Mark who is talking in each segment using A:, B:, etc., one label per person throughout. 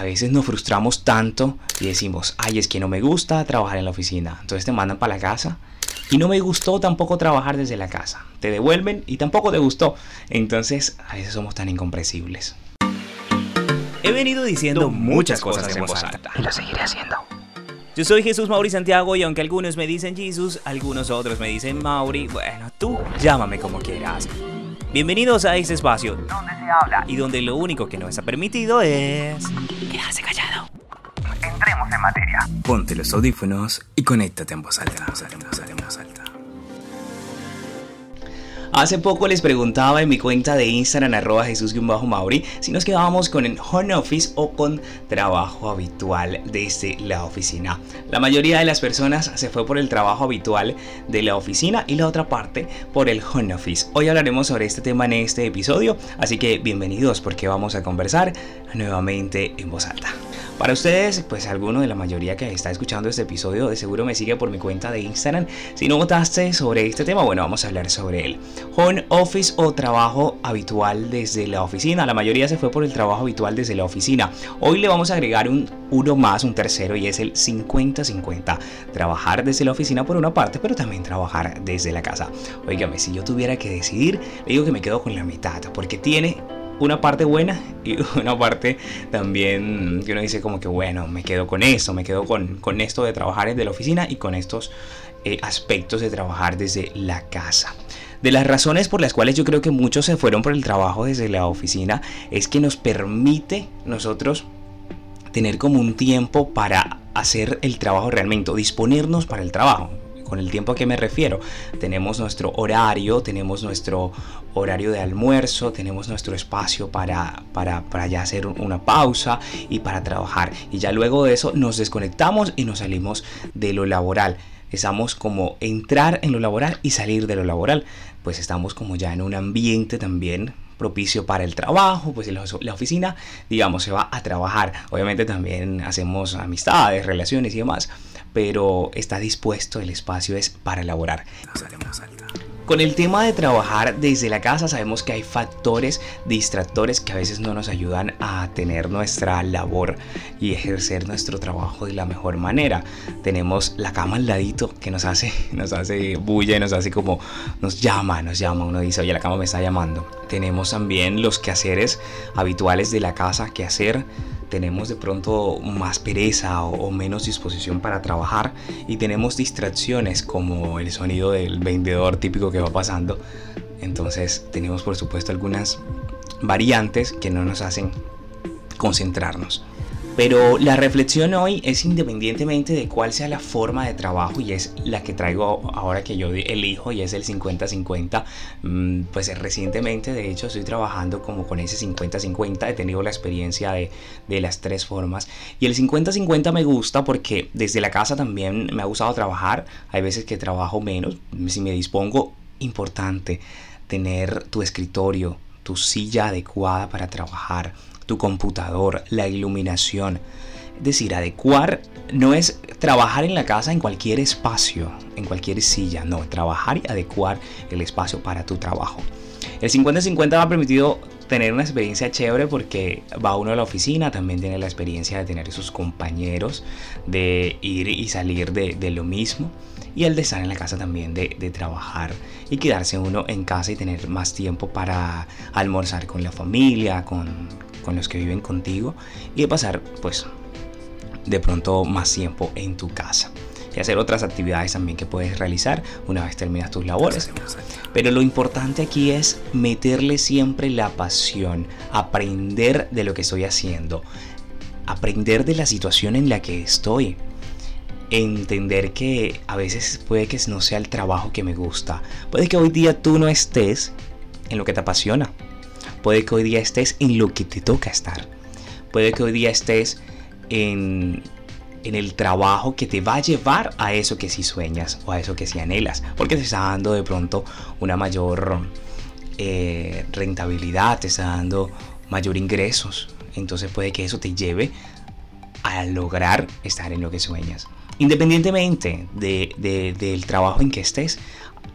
A: a veces nos frustramos tanto y decimos, ay, es que no me gusta trabajar en la oficina. Entonces te mandan para la casa y no me gustó tampoco trabajar desde la casa. Te devuelven y tampoco te gustó. Entonces a veces somos tan incomprensibles.
B: He venido diciendo muchas cosas en voz alta.
A: Y lo seguiré haciendo.
B: Yo soy Jesús Mauri Santiago y aunque algunos me dicen Jesús, algunos otros me dicen Mauri, bueno, tú llámame como quieras. Bienvenidos a este espacio donde se habla y donde lo único que no está permitido es quedarse callado.
A: Entremos en materia. Ponte los audífonos y conéctate en voz alta. Hace poco les preguntaba en mi cuenta de Instagram arroba Jesús-Mauri si nos quedábamos con el home office o con trabajo habitual desde la oficina. La mayoría de las personas se fue por el trabajo habitual de la oficina y la otra parte por el home office. Hoy hablaremos sobre este tema en este episodio, así que bienvenidos porque vamos a conversar nuevamente en voz alta. Para ustedes, pues alguno de la mayoría que está escuchando este episodio de seguro me sigue por mi cuenta de Instagram. Si no votaste sobre este tema, bueno, vamos a hablar sobre él. Home office o trabajo habitual desde la oficina. La mayoría se fue por el trabajo habitual desde la oficina. Hoy le vamos a agregar un uno más, un tercero, y es el 50-50. Trabajar desde la oficina por una parte, pero también trabajar desde la casa. Óigame, si yo tuviera que decidir, le digo que me quedo con la mitad, porque tiene una parte buena y una parte también que uno dice como que bueno, me quedo con esto, me quedo con, con esto de trabajar desde la oficina y con estos eh, aspectos de trabajar desde la casa. De las razones por las cuales yo creo que muchos se fueron por el trabajo desde la oficina es que nos permite nosotros tener como un tiempo para hacer el trabajo realmente, disponernos para el trabajo con el tiempo a que me refiero. Tenemos nuestro horario, tenemos nuestro horario de almuerzo, tenemos nuestro espacio para, para, para ya hacer una pausa y para trabajar. Y ya luego de eso nos desconectamos y nos salimos de lo laboral. Estamos como entrar en lo laboral y salir de lo laboral. Pues estamos como ya en un ambiente también propicio para el trabajo, pues la oficina, digamos, se va a trabajar. Obviamente también hacemos amistades, relaciones y demás, pero está dispuesto, el espacio es para elaborar. Con el tema de trabajar desde la casa sabemos que hay factores distractores que a veces no nos ayudan a tener nuestra labor y ejercer nuestro trabajo de la mejor manera. Tenemos la cama al ladito que nos hace, nos hace bulla y nos hace como, nos llama, nos llama, uno dice, oye, la cama me está llamando. Tenemos también los quehaceres habituales de la casa, que hacer tenemos de pronto más pereza o, menos disposición para trabajar y tenemos distracciones como el sonido del vendedor típico que va pasando. Entonces tenemos por supuesto algunas variantes que no nos hacen concentrarnos. Pero la reflexión hoy es independientemente de cuál sea la forma de trabajo y es la que traigo ahora que yo elijo y es el 50-50. Mm, pues recientemente de hecho estoy trabajando como con ese 50-50, he tenido la experiencia de, las tres formas. Y el 50-50 me gusta porque desde la casa también me ha gustado trabajar, hay veces que trabajo menos, si me dispongo, importante tener tu escritorio, tu silla adecuada para trabajar tu computador, la iluminación. Es decir, adecuar no es trabajar en la casa en cualquier espacio, en cualquier silla, no, trabajar y adecuar el espacio para tu trabajo. El 50-50 me ha permitido tener una experiencia chévere porque va uno a la oficina, también tiene la experiencia de tener sus compañeros, de ir y salir de, lo mismo y el de estar en la casa también de, de, trabajar y quedarse uno en casa y tener más tiempo para almorzar con la familia, con, con los que viven contigo y de pasar pues de pronto más tiempo en tu casa y hacer otras actividades también que puedes realizar una vez terminas tus labores. Pero lo importante aquí es meterle siempre la pasión, aprender de lo que estoy haciendo, aprender de la situación en la que estoy. Entender que a veces puede que no sea el trabajo que me gusta. Puede que hoy día tú no estés en lo que te apasiona Puede que hoy día estés en lo que te toca estar. Puede que hoy día estés en, el trabajo que te va a llevar a eso que sí sueñas o a eso que sí anhelas. Porque te está dando de pronto una mayor eh, rentabilidad, te está dando mayor ingresos. Entonces puede que eso te lleve a lograr estar en lo que sueñas. Independientemente del trabajo en que estés,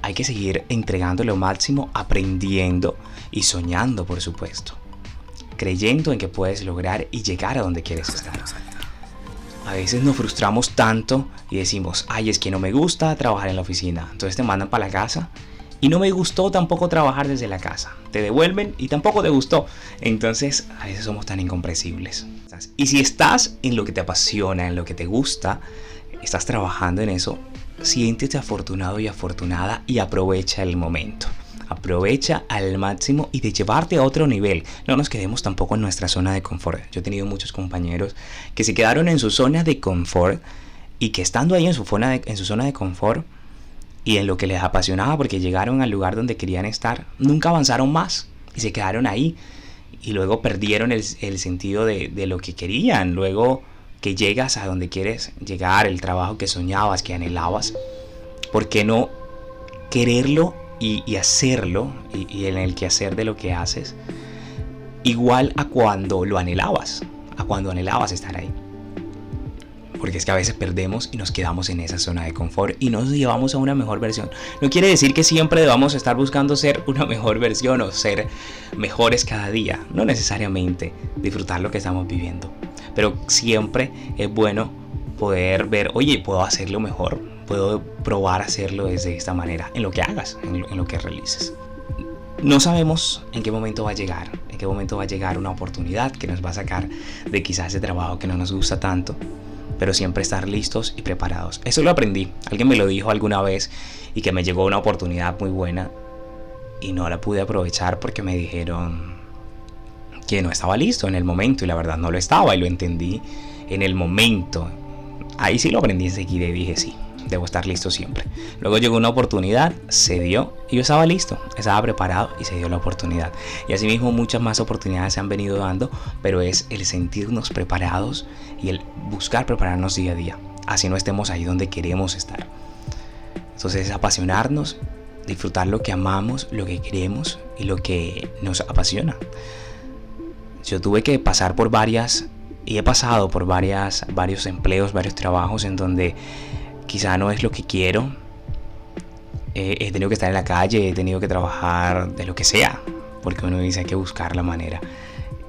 A: hay que seguir entregando lo máximo, aprendiendo y soñando, por supuesto. creyendo en que puedes lograr y llegar a donde quieres estar. A veces nos frustramos tanto y decimos, ay, es que no me gusta trabajar en la oficina. Entonces te mandan para la casa y no me gustó tampoco trabajar desde la casa. Te devuelven y tampoco te gustó. Entonces a veces somos tan incomprensibles. Y si estás en lo que te apasiona, en lo que te gusta, estás trabajando en eso, siéntete afortunado y afortunada y aprovecha el momento. Aprovecha al máximo y de llevarte a otro nivel. No nos quedemos tampoco en nuestra zona de confort. Yo he tenido muchos compañeros que se quedaron en su zona de confort y que estando ahí en su, zona de, en su zona de confort y en lo que les apasionaba porque llegaron al lugar donde querían estar, nunca avanzaron más y se quedaron ahí y luego perdieron el, sentido de, de, lo que querían. Luego que llegas a donde quieres llegar, el trabajo que soñabas, que anhelabas, ¿por qué no quererlo y, hacerlo y, en el quehacer de lo que haces igual a cuando lo anhelabas, a cuando anhelabas estar ahí. Porque es que a veces perdemos y nos quedamos en esa zona de confort y nos llevamos a una mejor versión. No quiere decir que siempre debamos estar buscando ser una mejor versión o ser mejores cada día. No necesariamente disfrutar lo que estamos viviendo. Pero siempre es bueno poder ver, oye, puedo hacerlo mejor, puedo probar hacerlo desde esta manera, en lo que hagas, en lo, que realices. No sabemos en qué momento va a llegar, en qué momento va a llegar una oportunidad que nos va a sacar de quizás ese trabajo que no nos gusta tanto, pero siempre estar listos y preparados. Eso lo aprendí, alguien me lo dijo alguna vez y que me llegó una oportunidad muy buena y no la pude aprovechar porque me dijeron que no estaba listo en el momento y la verdad no lo estaba y lo entendí en el momento. Ahí sí lo aprendí enseguida y dije sí, debo estar listo siempre. Luego llegó una oportunidad, se dio y yo estaba listo, estaba preparado y se dio la oportunidad. Y asimismo muchas más oportunidades se han venido dando, pero es el sentirnos preparados y el buscar prepararnos día a día. Así no estemos ahí donde queremos estar. Entonces es apasionarnos, disfrutar lo que amamos, lo que queremos y lo que nos apasiona. Yo tuve que pasar por varias y he pasado por varias, varios empleos, varios trabajos en donde quizá no es lo que quiero. he tenido que estar en la calle, he tenido que trabajar de lo que sea, porque uno dice hay que buscar la manera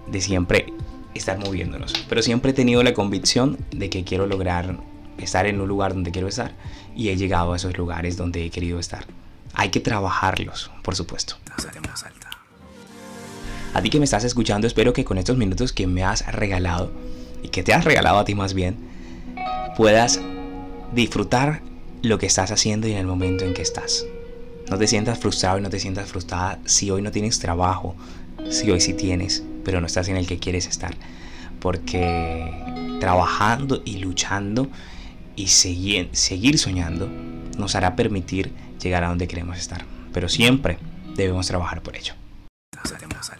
A: de siempre estar moviéndonos. Pero siempre he tenido la convicción de que quiero lograr estar en un lugar donde quiero estar y he llegado a esos lugares donde he querido estar. Hay que trabajarlos, por supuesto. A ti que me estás escuchando, espero que con estos minutos que me has regalado y que te has regalado a ti más bien, puedas disfrutar lo que estás haciendo y en el momento en que estás. No te sientas frustrado y no te sientas frustrada si hoy no tienes trabajo, si hoy sí tienes, pero no estás en el que quieres estar. Porque trabajando y luchando y seguir, seguir soñando nos hará permitir llegar a donde queremos estar. Pero siempre debemos trabajar por ello. Haremos